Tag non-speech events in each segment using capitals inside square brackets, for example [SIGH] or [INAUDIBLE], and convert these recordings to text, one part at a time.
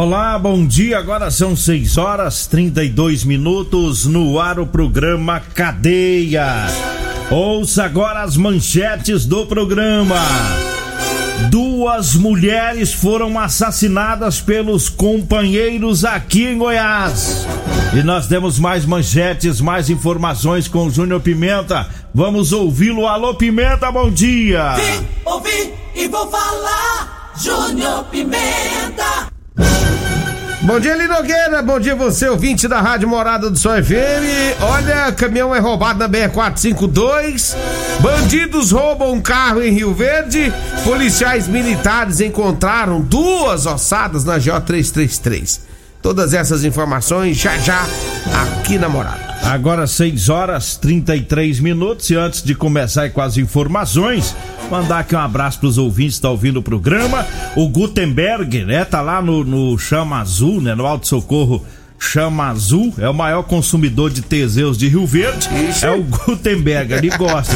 Olá, bom dia. Agora são 6 horas 32 minutos no ar o programa Cadeia. Ouça agora as manchetes do programa. Duas mulheres foram assassinadas pelos companheiros aqui em Goiás. E nós temos mais manchetes, mais informações com o Júnior Pimenta. Vamos ouvi-lo. Alô, Pimenta, bom dia. Vim, ouvi e vou falar. Júnior Pimenta. Bom dia, Linogueira. Bom dia, você, ouvinte da Rádio Morada do Sol FM. Olha, caminhão é roubado na BR-452. Bandidos roubam um carro em Rio Verde. Policiais militares encontraram duas ossadas na GO333. Todas essas informações já já aqui na Morada. Agora 6 horas 33 minutos e antes de começar com as informações, mandar aqui um abraço pros ouvintes que estão ouvindo o programa. O Gutenberg, né, tá lá no, no Chama Azul, né, no Alto Socorro Chama Azul, é o maior consumidor de Teseus de Rio Verde. É o Gutenberg, ele gosta.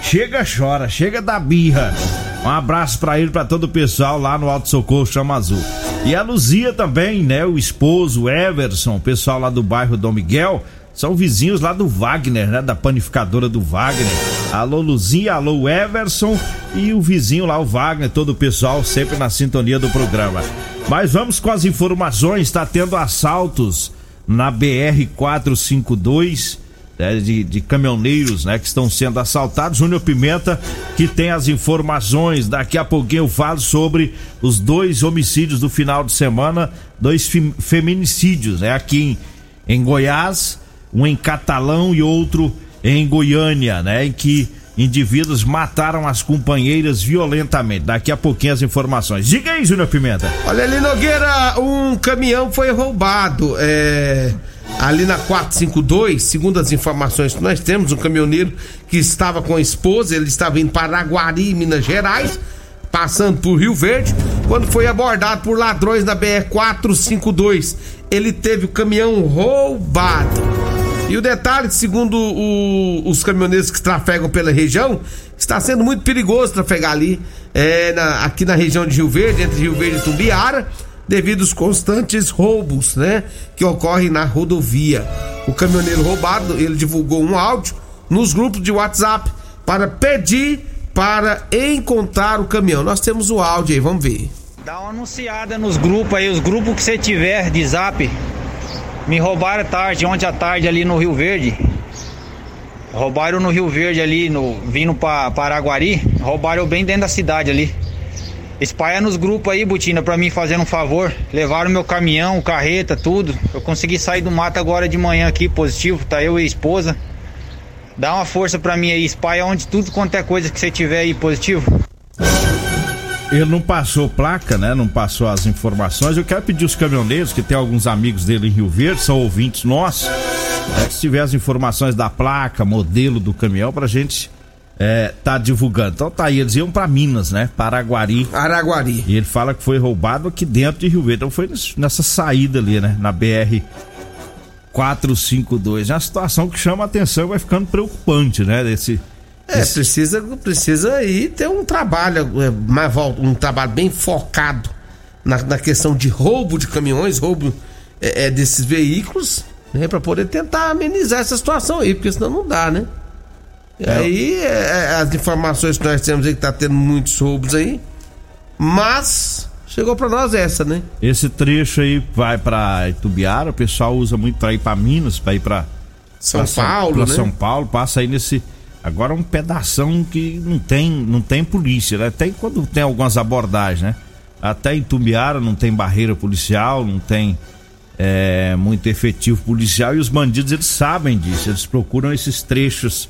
chega, chora, chega da birra. Um abraço pra ele, pra todo o pessoal lá no Alto Socorro Chama Azul. E a Luzia também, né, o esposo, o Everson, o pessoal lá do bairro Dom Miguel. São vizinhos lá do Wagner, né? Da panificadora do Wagner. Alô Luzia, alô Everson e o vizinho lá, o Wagner, todo o pessoal sempre na sintonia do programa. Mas vamos com as informações, está tendo assaltos na BR 452 né, de, de caminhoneiros, né, que estão sendo assaltados. Júnior Pimenta, que tem as informações. Daqui a pouquinho eu falo sobre os dois homicídios do final de semana, dois fem- feminicídios, né, aqui em, em Goiás, um em Catalão e outro em Goiânia, né, em que indivíduos mataram as companheiras violentamente. Daqui a pouquinho as informações. Diga aí, Júnior Pimenta. Olha ali, Nogueira, um caminhão foi roubado. É, ali na 452, segundo as informações que nós temos, um caminhoneiro que estava com a esposa, ele estava indo para Minas Gerais, passando por Rio Verde, quando foi abordado por ladrões na BR 452. Ele teve o caminhão roubado. E o detalhe, segundo o- os caminhoneiros que trafegam pela região, está sendo muito perigoso trafegar ali, é, na- aqui na região de Rio Verde, entre Rio Verde e Tumbiara, devido aos constantes roubos, né, que ocorrem na rodovia. O caminhoneiro roubado, ele divulgou um áudio nos grupos de WhatsApp para pedir para encontrar o caminhão. Nós temos o áudio aí, vamos ver. Dá uma anunciada nos grupos aí, os grupos que você tiver de zap. Me roubaram tarde, ontem à tarde ali no Rio Verde. Roubaram no Rio Verde ali, no, vindo pra Paraguari. Roubaram bem dentro da cidade ali. Espalha nos grupos aí, Butina, pra mim fazendo um favor. Levaram meu caminhão, carreta, tudo. Eu consegui sair do mato agora de manhã aqui, positivo. Tá eu e a esposa. Dá uma força pra mim aí, espalha onde tudo quanto é coisa que você tiver aí positivo. Ele não passou placa, né? Não passou as informações. Eu quero pedir os caminhoneiros, que tem alguns amigos dele em Rio Verde, são ouvintes nossos, né, que se tiver as informações da placa, modelo do caminhão, pra gente é, tá divulgando. Então tá aí, eles iam pra Minas, né? Paraguari. Araguari. E ele fala que foi roubado aqui dentro de Rio Verde. Então foi nessa saída ali, né? Na BR 452. É uma situação que chama a atenção e vai ficando preocupante, né? Desse, É, precisa, precisa aí ter um trabalho, é, mais um trabalho bem focado na, na questão de roubo de caminhões, roubo é, é, desses veículos, né? Pra poder tentar amenizar essa situação aí, porque senão não dá, né? E aí, é, é, as informações que nós temos aí que tá tendo muitos roubos aí, mas chegou pra nós essa, né? Esse trecho aí vai pra Itubiara, o pessoal usa muito pra ir pra Minas, pra ir pra São pra Paulo, pra né? São Paulo, passa aí nesse. Agora um pedação que não tem, não tem polícia, né? Tem quando tem algumas abordagens, né? Até em Tumbiara não tem barreira policial, não tem é, muito efetivo policial e os bandidos eles sabem disso, eles procuram esses trechos,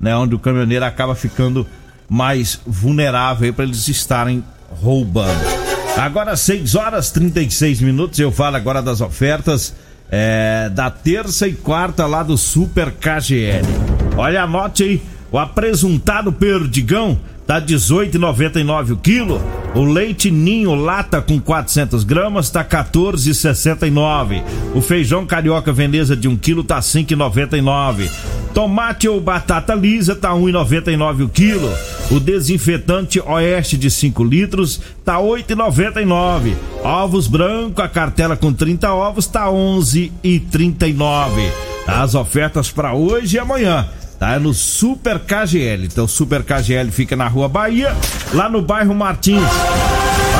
né? Onde o caminhoneiro acaba ficando mais vulnerável para eles estarem roubando. Agora 6 horas 36 minutos, eu falo agora das ofertas é, da terça e quarta lá do Super KGL. Olha, anote aí, o apresuntado perdigão tá 18,99 o quilo. O leite ninho lata com 400 gramas tá 14,69. O feijão carioca veneza de 1 quilo tá 5,99. Tomate ou batata lisa tá 1,99 o quilo. O desinfetante Oeste de 5 litros tá 8,99. Ovos branco, a cartela com 30 ovos tá 11,39. As ofertas para hoje e amanhã tá no Super KGL. Então, Super KGL fica na Rua Bahia, lá no bairro Martins.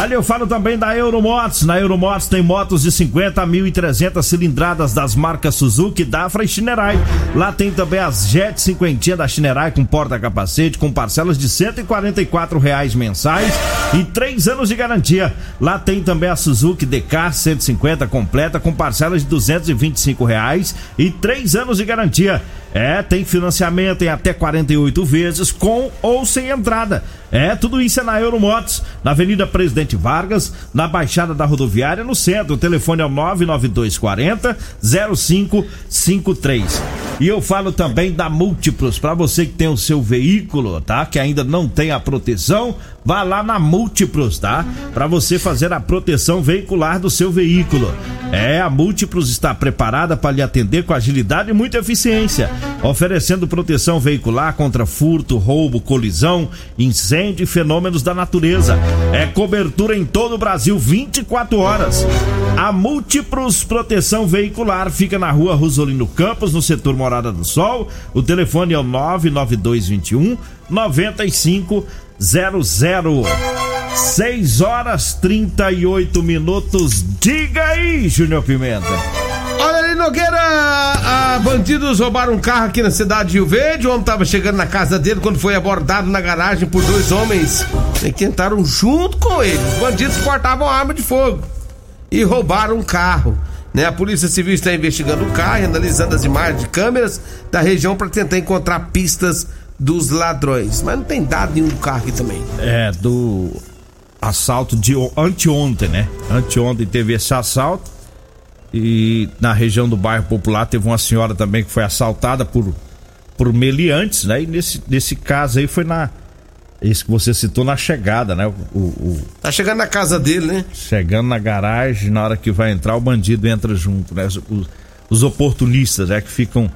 Olha, eu falo também da Euromotos. Na Euromotos tem motos de 50 a 1.300 cilindradas das marcas Suzuki, Dafra e Shinerai. Lá tem também as Jet 50 da Shinerai com porta-capacete, com parcelas de 144 reais mensais e 3 anos de garantia. Lá tem também a Suzuki DK 150 completa com parcelas de 225 reais e 3 anos de garantia. É, tem financiamento em até 48 vezes, com ou sem entrada. É, tudo isso é na Euromotos, na Avenida Presidente Vargas, na Baixada da Rodoviária, no centro. O telefone é o 99240 0553. E eu falo também da Múltiplos, para você que tem o seu veículo, tá? Que ainda não tem a proteção, vá lá na Múltiplos, tá? Para você fazer a proteção veicular do seu veículo. É, a Múltiplos está preparada para lhe atender com agilidade e muita eficiência, oferecendo proteção veicular contra furto, roubo, colisão, incêndio e fenômenos da natureza. É cobertura em todo o Brasil 24 horas. A Múltiplos Proteção Veicular fica na rua Rosolino Campos, no setor Morada do Sol. O telefone é o 99221 9500. 6 horas 38 minutos. Diga aí, Júnior Pimenta. Olha ali, Nogueira, a bandidos roubaram um carro aqui na cidade de Rio Verde. O homem tava chegando na casa dele quando foi abordado na garagem por dois homens que tentaram junto com ele. Os bandidos portavam arma de fogo e roubaram um carro. Né? A Polícia Civil está investigando o carro analisando as imagens de câmeras da região para tentar encontrar pistas dos ladrões. Mas não tem dado nenhum do carro aqui também. É, do assalto de anteontem, né? Anteontem teve esse assalto. E na região do bairro Popular teve uma senhora também que foi assaltada por, por meliantes, né? E nesse, nesse caso aí foi na. Esse que você citou na chegada, né? O, o- Tá chegando na casa dele, né? chegando na garagem, na hora que vai entrar, o bandido entra junto, né? Os, os- os oportunistas, né? Que ficam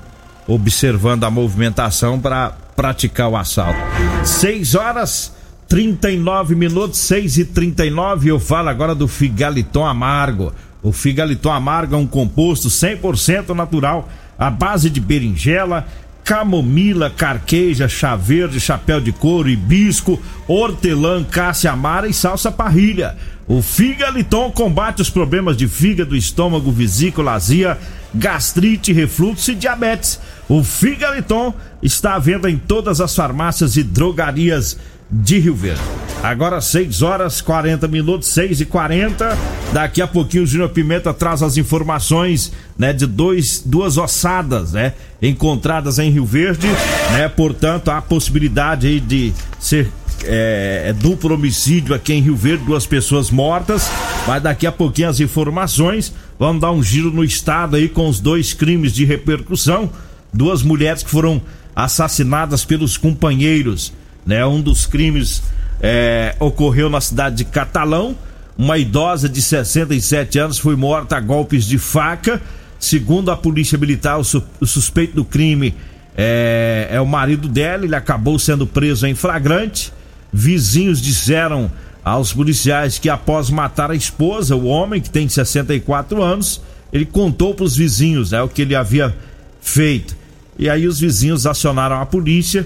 observando a movimentação para praticar o assalto. 6 horas 39 minutos, 6 e 39 Eu falo agora do Figaliton Amargo. O Figaliton Amargo é um composto 100% natural, à base de berinjela, camomila, carqueja, chá verde, chapéu de couro, hibisco, hortelã, cássia amara e salsa parrilha. O Figaliton combate os problemas de fígado, estômago, vesícula, azia, gastrite, refluxo e diabetes. O Figaliton está à venda em todas as farmácias e drogarias de Rio Verde. Agora 6 horas 40 minutos, 6 e 40 Daqui a pouquinho o Júnior Pimenta traz as informações, né, de dois, duas ossadas, né, encontradas em Rio Verde, né? Portanto, há possibilidade de ser é, é duplo homicídio aqui em Rio Verde, duas pessoas mortas. Mas daqui a pouquinho as informações. Vamos dar um giro no estado aí com os dois crimes de repercussão. Duas mulheres que foram assassinadas pelos companheiros. Né? Um dos crimes é, ocorreu na cidade de Catalão. Uma idosa de 67 anos foi morta a golpes de faca. Segundo a polícia militar, o, su o suspeito do crime é, é o marido dela. Ele acabou sendo preso em flagrante. Vizinhos disseram aos policiais que após matar a esposa, o homem que tem 64 anos, ele contou para os vizinhos né, o que ele havia feito. E aí os vizinhos acionaram a polícia.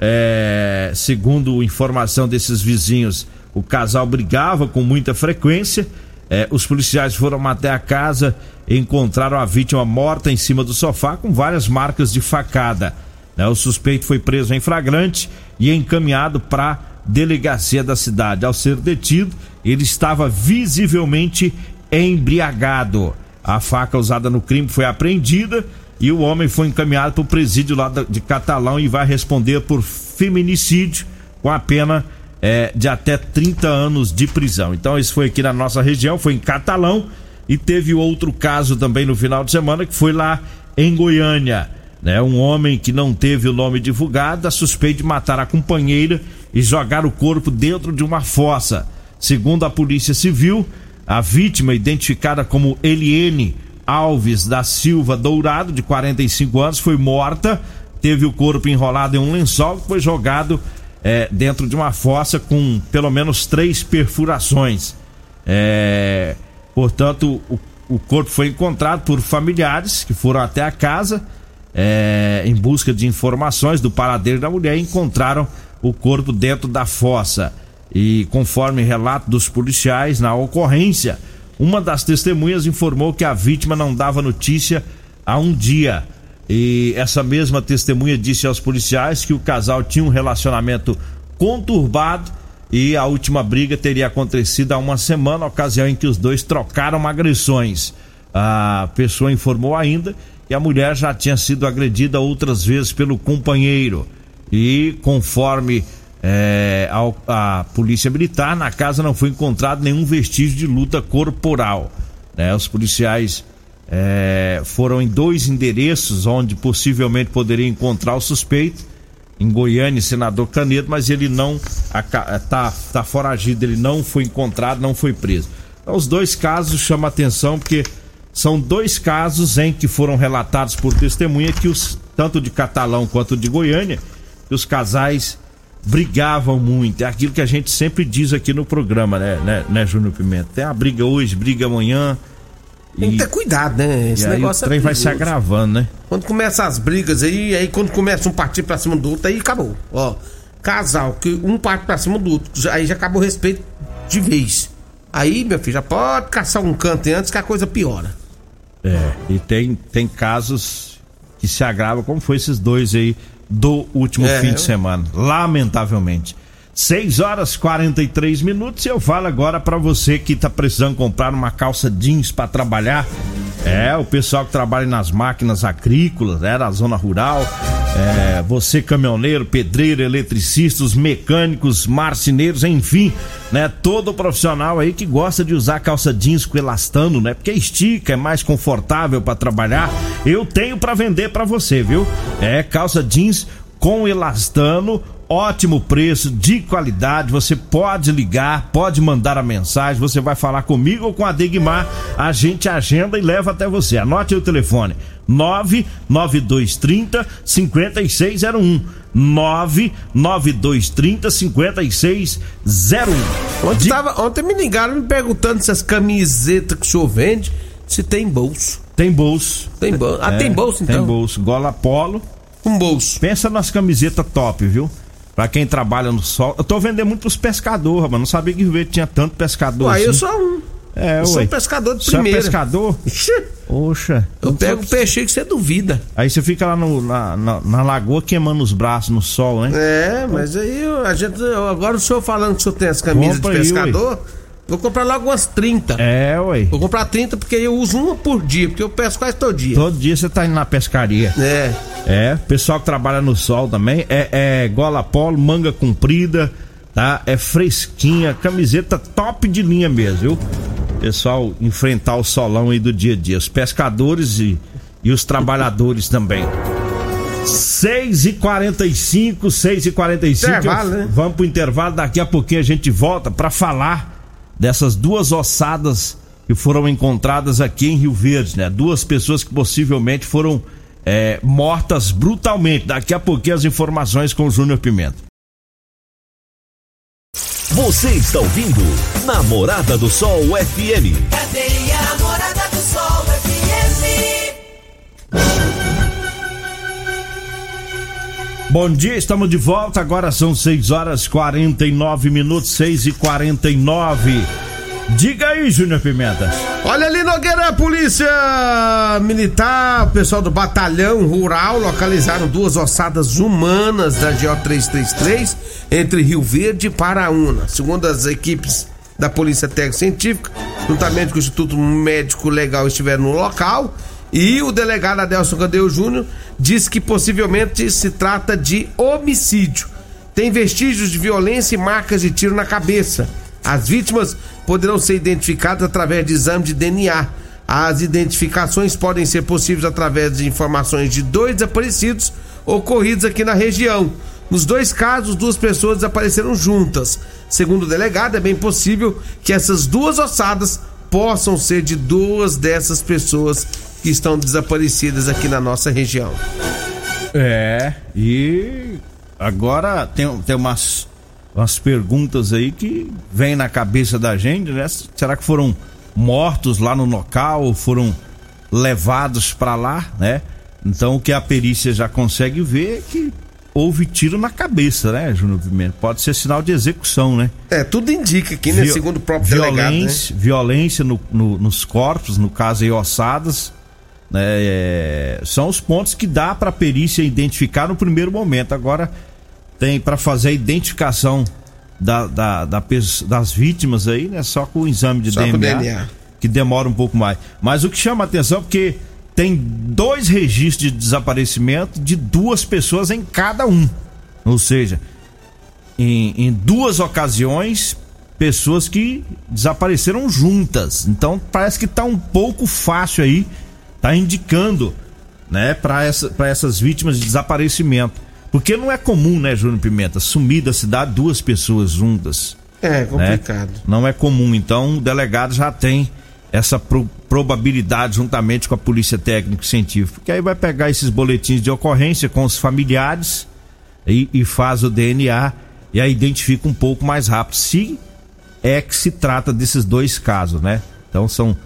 É, segundo informação desses vizinhos, o casal brigava com muita frequência. É, os policiais foram até a casa e encontraram a vítima morta em cima do sofá com várias marcas de facada. Né, o suspeito foi preso em flagrante e encaminhado para delegacia da cidade. Ao ser detido, ele estava visivelmente embriagado. A faca usada no crime foi apreendida e o homem foi encaminhado para o presídio lá de Catalão e vai responder por feminicídio com a pena é, de até 30 anos de prisão. Então, isso foi aqui na nossa região, foi em Catalão e teve outro caso também no final de semana que foi lá em Goiânia. Né? Um homem que não teve o nome divulgado, suspeito de matar a companheira e jogar o corpo dentro de uma fossa. Segundo a Polícia Civil, a vítima, identificada como Eliene Alves da Silva Dourado, de 45 anos, foi morta, teve o corpo enrolado em um lençol que foi jogado é, dentro de uma fossa com pelo menos três perfurações. É, portanto, o, o, corpo foi encontrado por familiares que foram até a casa é, em busca de informações do paradeiro da mulher e encontraram o corpo dentro da fossa. E conforme relato dos policiais na ocorrência, uma das testemunhas informou que a vítima não dava notícia há um dia. E essa mesma testemunha disse aos policiais que o casal tinha um relacionamento conturbado e a última briga teria acontecido há uma semana, ocasião em que os dois trocaram agressões. A pessoa informou ainda que a mulher já tinha sido agredida outras vezes pelo companheiro. E conforme é, ao, a polícia militar, na casa não foi encontrado nenhum vestígio de luta corporal. Né? Os policiais é, foram em dois endereços onde possivelmente poderia encontrar o suspeito, em Goiânia, senador Canedo, mas ele não está tá foragido, ele não foi encontrado, não foi preso. Então, os dois casos chamam atenção porque são dois casos em que foram relatados por testemunha que os tanto de Catalão quanto de Goiânia, que os casais brigavam muito. É aquilo que a gente sempre diz aqui no programa, né, né, né Júnior Pimenta? Tem a briga hoje, briga amanhã. Tem que ter cuidado, né? Esse negócio o trem é vai se agravando, né? Quando começa as brigas aí, aí quando começa um partir pra cima do outro, aí acabou. Ó, casal, que um parte pra cima do outro, aí já acabou o respeito de vez. Aí, meu filho, já pode caçar um canto antes que a coisa piora. É, e tem, tem casos que se agravam, como foi esses dois aí do último é, fim de semana, lamentavelmente. 6 horas 43 minutos e eu falo agora para você que tá precisando comprar uma calça jeans para trabalhar. É, o pessoal que trabalha nas máquinas agrícolas, é, na zona rural. É, você caminhoneiro, pedreiro, eletricistas, mecânicos, marceneiros, enfim, né? Todo profissional aí que gosta de usar calça jeans com elastano, né? Porque estica, é mais confortável para trabalhar. Eu tenho para vender para você, viu? É calça jeans com elastano ótimo preço, de qualidade. Você pode ligar, pode mandar a mensagem. Você vai falar comigo ou com a Degmar. A gente agenda e leva até você. Anote o telefone: 99230 5601. 99230 5601. Ontem, de... tava, ontem me ligaram me perguntando se as camisetas que o senhor vende se tem bolso. Tem bolso. Tem bolso. Ah, é, tem bolso então? Tem bolso. Gola polo. Um bolso. Pensa nas camisetas top, viu? Pra quem trabalha no sol. Eu tô vendendo muito pros pescadores, rapaz. Não sabia que Rio Verde tinha tanto pescador. Ué, assim. eu sou um. É, eu ué. sou pescador de primeira. Você é pescador? [LAUGHS] Oxa. Eu pego o peixe que você duvida. Aí você fica lá no, na, na, na, lagoa queimando os braços no sol, né? É, mas aí a gente. Agora o senhor falando que o senhor tem as camisas Compra de pescador. Aí, Vou comprar logo umas 30. É, ué. Vou comprar 30 porque eu uso uma por dia, porque eu pesco quase todo dia. Todo dia você tá indo na pescaria. É. É, pessoal que trabalha no sol também. É, é gola polo, manga comprida, tá? É fresquinha, camiseta top de linha mesmo, viu? Pessoal enfrentar o solão aí do dia a dia. Os pescadores e, e os trabalhadores também. 6 e 45 6 e 45 Intervalo, né? Vamos pro intervalo, daqui a pouquinho a gente volta para falar dessas duas ossadas que foram encontradas aqui em Rio Verde, né? Duas pessoas que possivelmente foram é, mortas brutalmente. Daqui a pouquinho as informações com o Júnior Pimenta. Você está ouvindo Namorada do Sol FM. Cadeia Namorada do Sol FM. Bom dia, estamos de volta. Agora são 6 horas 49 minutos, 6 e 49 Diga aí, Júnior Pimenta. Olha ali, Nogueira, polícia militar, pessoal do batalhão rural localizaram duas ossadas humanas da GO 333 entre Rio Verde e Paraúna. Segundo as equipes da Polícia Técnica Científica, juntamente com o Instituto Médico Legal estiveram no local. E o delegado Adelson Candeu Júnior diz que possivelmente se trata de homicídio. Tem vestígios de violência e marcas de tiro na cabeça. As vítimas poderão ser identificadas através de exame de DNA. As identificações podem ser possíveis através de informações de dois desaparecidos ocorridos aqui na região. Nos dois casos, duas pessoas desapareceram juntas. Segundo o delegado, é bem possível que essas duas ossadas possam ser de duas dessas pessoas que estão desaparecidas aqui na nossa região. É, e agora tem, tem umas, umas perguntas aí que vêm na cabeça da gente, né? Será que foram mortos lá no local ou foram levados para lá, né? Então o que a perícia já consegue ver é que houve tiro na cabeça, né, Júnior Pimenta? Pode ser sinal de execução, né? É, tudo indica aqui, né? Segundo o próprio delegado, né? violência, violência no- no- nos corpos, no caso aí ossadas, é, são os pontos que dá para a perícia identificar no primeiro momento. Agora tem para fazer a identificação da, da- da das vítimas aí, né? Só com o exame de DNA, DNA. que demora um pouco mais. Mas o que chama a atenção é porque tem dois registros de desaparecimento de duas pessoas em cada um. Ou seja, em, em duas ocasiões pessoas que desapareceram juntas. Então parece que tá um pouco fácil aí, tá indicando, né, para essa, pra essas vítimas de desaparecimento. Porque não é comum, né, Júnior Pimenta, sumir da cidade duas pessoas juntas. É, né? complicado. Não é comum. Então o delegado já tem essa pro- probabilidade juntamente com a polícia técnico científica, que aí vai pegar esses boletins de ocorrência com os familiares e, e faz o DNA e aí identifica um pouco mais rápido se é que se trata desses dois casos, né? Então são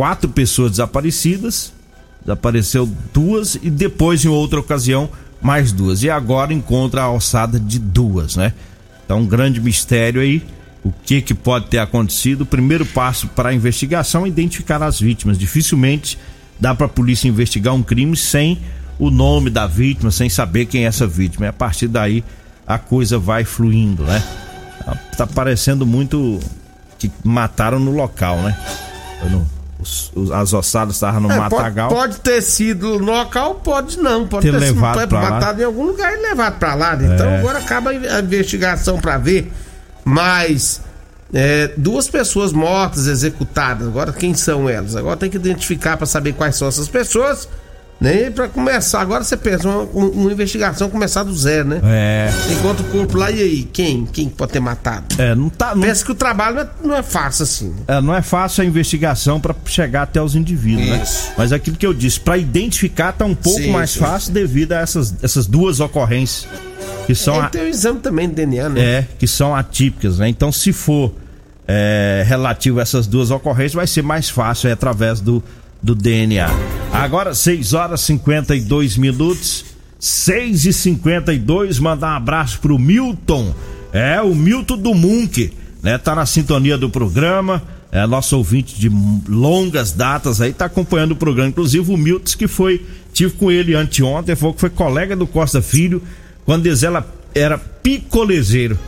quatro pessoas desaparecidas, desapareceu duas e depois em outra ocasião mais duas e agora encontra a alçada de duas, né? Então um grande mistério aí, o que que pode ter acontecido? O primeiro passo para a investigação é identificar as vítimas. Dificilmente dá para a polícia investigar um crime sem o nome da vítima, sem saber quem é essa vítima. E a partir daí a coisa vai fluindo, né? Tá- Tá parecendo muito que mataram no local, né? Foi no- os- os- as ossadas estavam no É, pode, matagal. pode ter sido local, pode não. Pode Ter ter, sido levado pode pra lá. matado em algum lugar e levado pra lá. né? Então É. agora acaba a investigação pra ver. Mas é, duas pessoas mortas, executadas. Agora quem são elas? Agora tem que identificar pra saber quais são essas pessoas. Né? E pra começar, agora você pensa, uma, uma investigação começar do zero, né? É, Enquanto o corpo lá, e aí? Quem? Quem pode ter matado? é, não tá. Não, Pensa que o trabalho não é, não é fácil assim. né? é, não é fácil a investigação para chegar até os indivíduos, né? Isso. Mas aquilo que eu disse, para identificar tá um pouco Sim, mais sim. fácil devido a essas, essas duas ocorrências que são Tem que ter o exame também de DNA, né? é, que são atípicas, né? Então, se for é, relativo a essas duas ocorrências, vai ser mais fácil é, através do, do DNA. Agora, 6 horas e 52 minutos. 6 e 52 mandar um abraço pro Milton. É, o Milton do Munk, né? Tá na sintonia do programa. É nosso ouvinte de longas datas aí, tá acompanhando o programa. Inclusive o Milton, que foi, tive com ele anteontem, que foi colega do Costa Filho, quando eles ela era picolezeiro.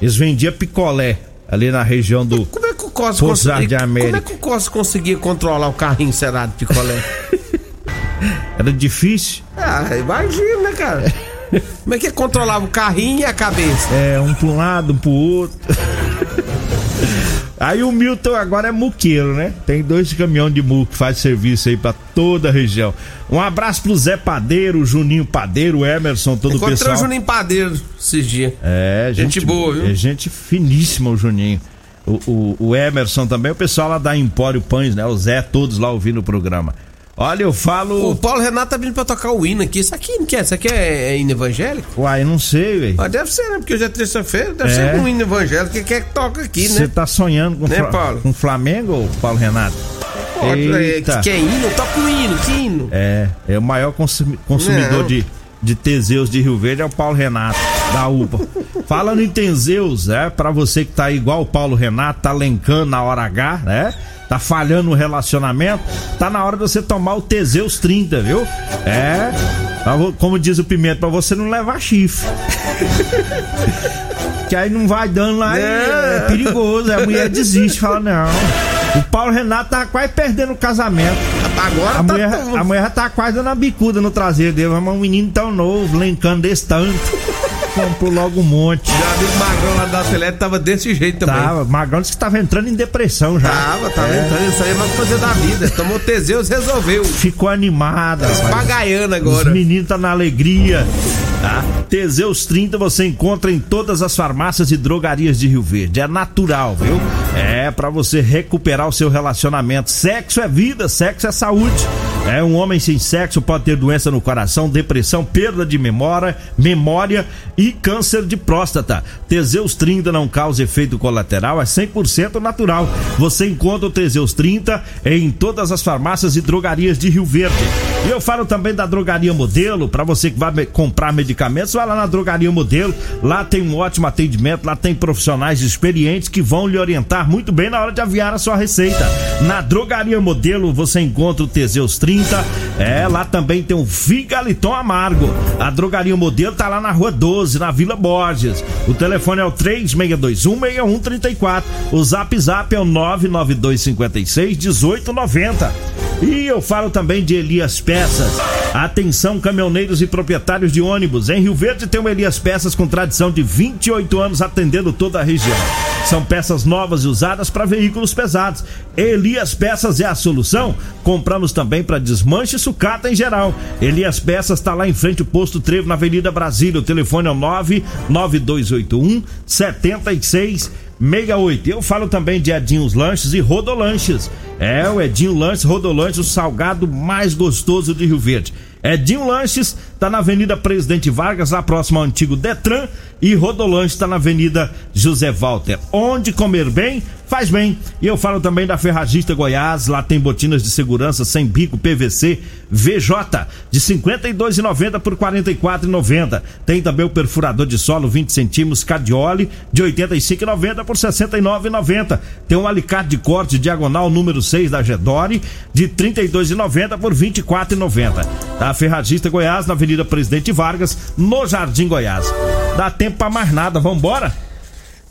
Eles vendiam picolé ali na região do. Como é que o Costa Poço cons- Jardim Como é que o Costa conseguia controlar o carrinho cerado de picolé? [LAUGHS] Era difícil. ah, imagina, né, cara? [LAUGHS] Como é que controlava o carrinho e a cabeça? É, um pra um lado, um pro outro. [LAUGHS] Aí o Milton agora é muqueiro, né? Tem dois caminhões de muque que faz serviço aí pra toda a região. Um abraço pro Zé Padeiro, o Juninho Padeiro, o Emerson, todo o Encontrei pessoal. o Juninho Padeiro esses dias. É, gente, Gente boa, viu? É gente finíssima o Juninho. O, o, o Emerson também, o pessoal lá da Empório Pães, né? O Zé, todos lá ouvindo o programa. Olha, eu falo. O Paulo Renato tá vindo pra tocar o hino aqui. Isso aqui não quer? Isso aqui é, é hino evangélico? Uai, não sei, velho. Mas deve ser, né? Porque hoje é terça-feira, deve É. ser um hino evangélico que quer que toca aqui, Você né? tá sonhando com, Né, Fla- Paulo? com Flamengo, ou Paulo Renato? Pode, é, Eita. que, que é hino? Toca o hino, que hino? É, é o maior consumi- consumidor Não. de, de Teseus de Rio Verde é o Paulo Renato, da UPA. [LAUGHS] Falando em Teseus, é, pra você que tá igual o Paulo Renato, tá lencando na hora H, né? Tá falhando no relacionamento, tá na hora de você tomar o Teseus 30, viu? É, vo- como diz o Pimenta, pra você não levar chifre. [LAUGHS] que aí não vai dando lá, e é, perigoso, a mulher desiste, fala não. O Paulo Renato tá quase perdendo o casamento. Agora A tá mulher, tão- a mulher já tá quase dando uma bicuda no traseiro dele. Mas um menino tão novo, lencando desse tanto. Comprou logo um monte. Meu amigo Magrão lá da Atleta tava desse jeito também. Tava, Magrão disse que tava entrando em depressão já. Tava, tava É, entrando, isso aí é mais fazer da vida. Tomou Teseus, resolveu. Ficou animada. rapaz. Pagaiana Os agora. meninos tá na alegria. Tá? Teseus 30 você encontra em todas as farmácias e drogarias de Rio Verde. É natural, viu? É pra você recuperar o seu relacionamento. Sexo é vida, sexo é saúde. É um homem sem sexo pode ter doença no coração, depressão, perda de memória, memória e câncer de próstata. Teseus 30 não causa efeito colateral, é 100% natural. Você encontra o Teseus 30 em todas as farmácias e drogarias de Rio Verde. E eu falo também da Drogaria Modelo, para você que vai comprar medicamentos, vai lá na Drogaria Modelo. Lá tem um ótimo atendimento, lá tem profissionais experientes que vão lhe orientar muito bem na hora de aviar a sua receita. Na Drogaria Modelo você encontra o Teseus 30. É, lá também tem o Figaliton Amargo. A Drogaria Modelo tá lá na Rua 12, na Vila Borges. O telefone é o 36216134. O Zap Zap é o 99256 1890. E eu falo também de Elias Peças. Atenção, caminhoneiros e proprietários de ônibus. Em Rio Verde tem o Elias Peças com tradição de 28 anos atendendo toda a região. São peças novas e usadas para veículos pesados. Elias Peças é a solução. Compramos também para desmanche e sucata em geral. Elias Peças está lá em frente ao posto Trevo na Avenida Brasília. O telefone é o 99281 76 68. Eu falo também de Edinhos Lanches e Rodolanches. É o Edinho Lanches, Rodolanches, o salgado mais gostoso de Rio Verde. Edinho Lanches tá na Avenida Presidente Vargas, lá próximo ao antigo Detran, e Rodolanches tá na Avenida José Walter. Onde comer bem, faz bem. E eu falo também da Ferragista Goiás, lá tem botinas de segurança sem bico PVC VJ de 52,90 por 44,90. Tem também o perfurador de solo 20 centímetros Cadioli de 85,90 por 69,90. Tem um alicate de corte diagonal número 6 da Gedore de 32,90 por 24,90. Da Ferragista Goiás, na Avenida Presidente Vargas, no Jardim Goiás. Dá tempo pra mais nada, vambora?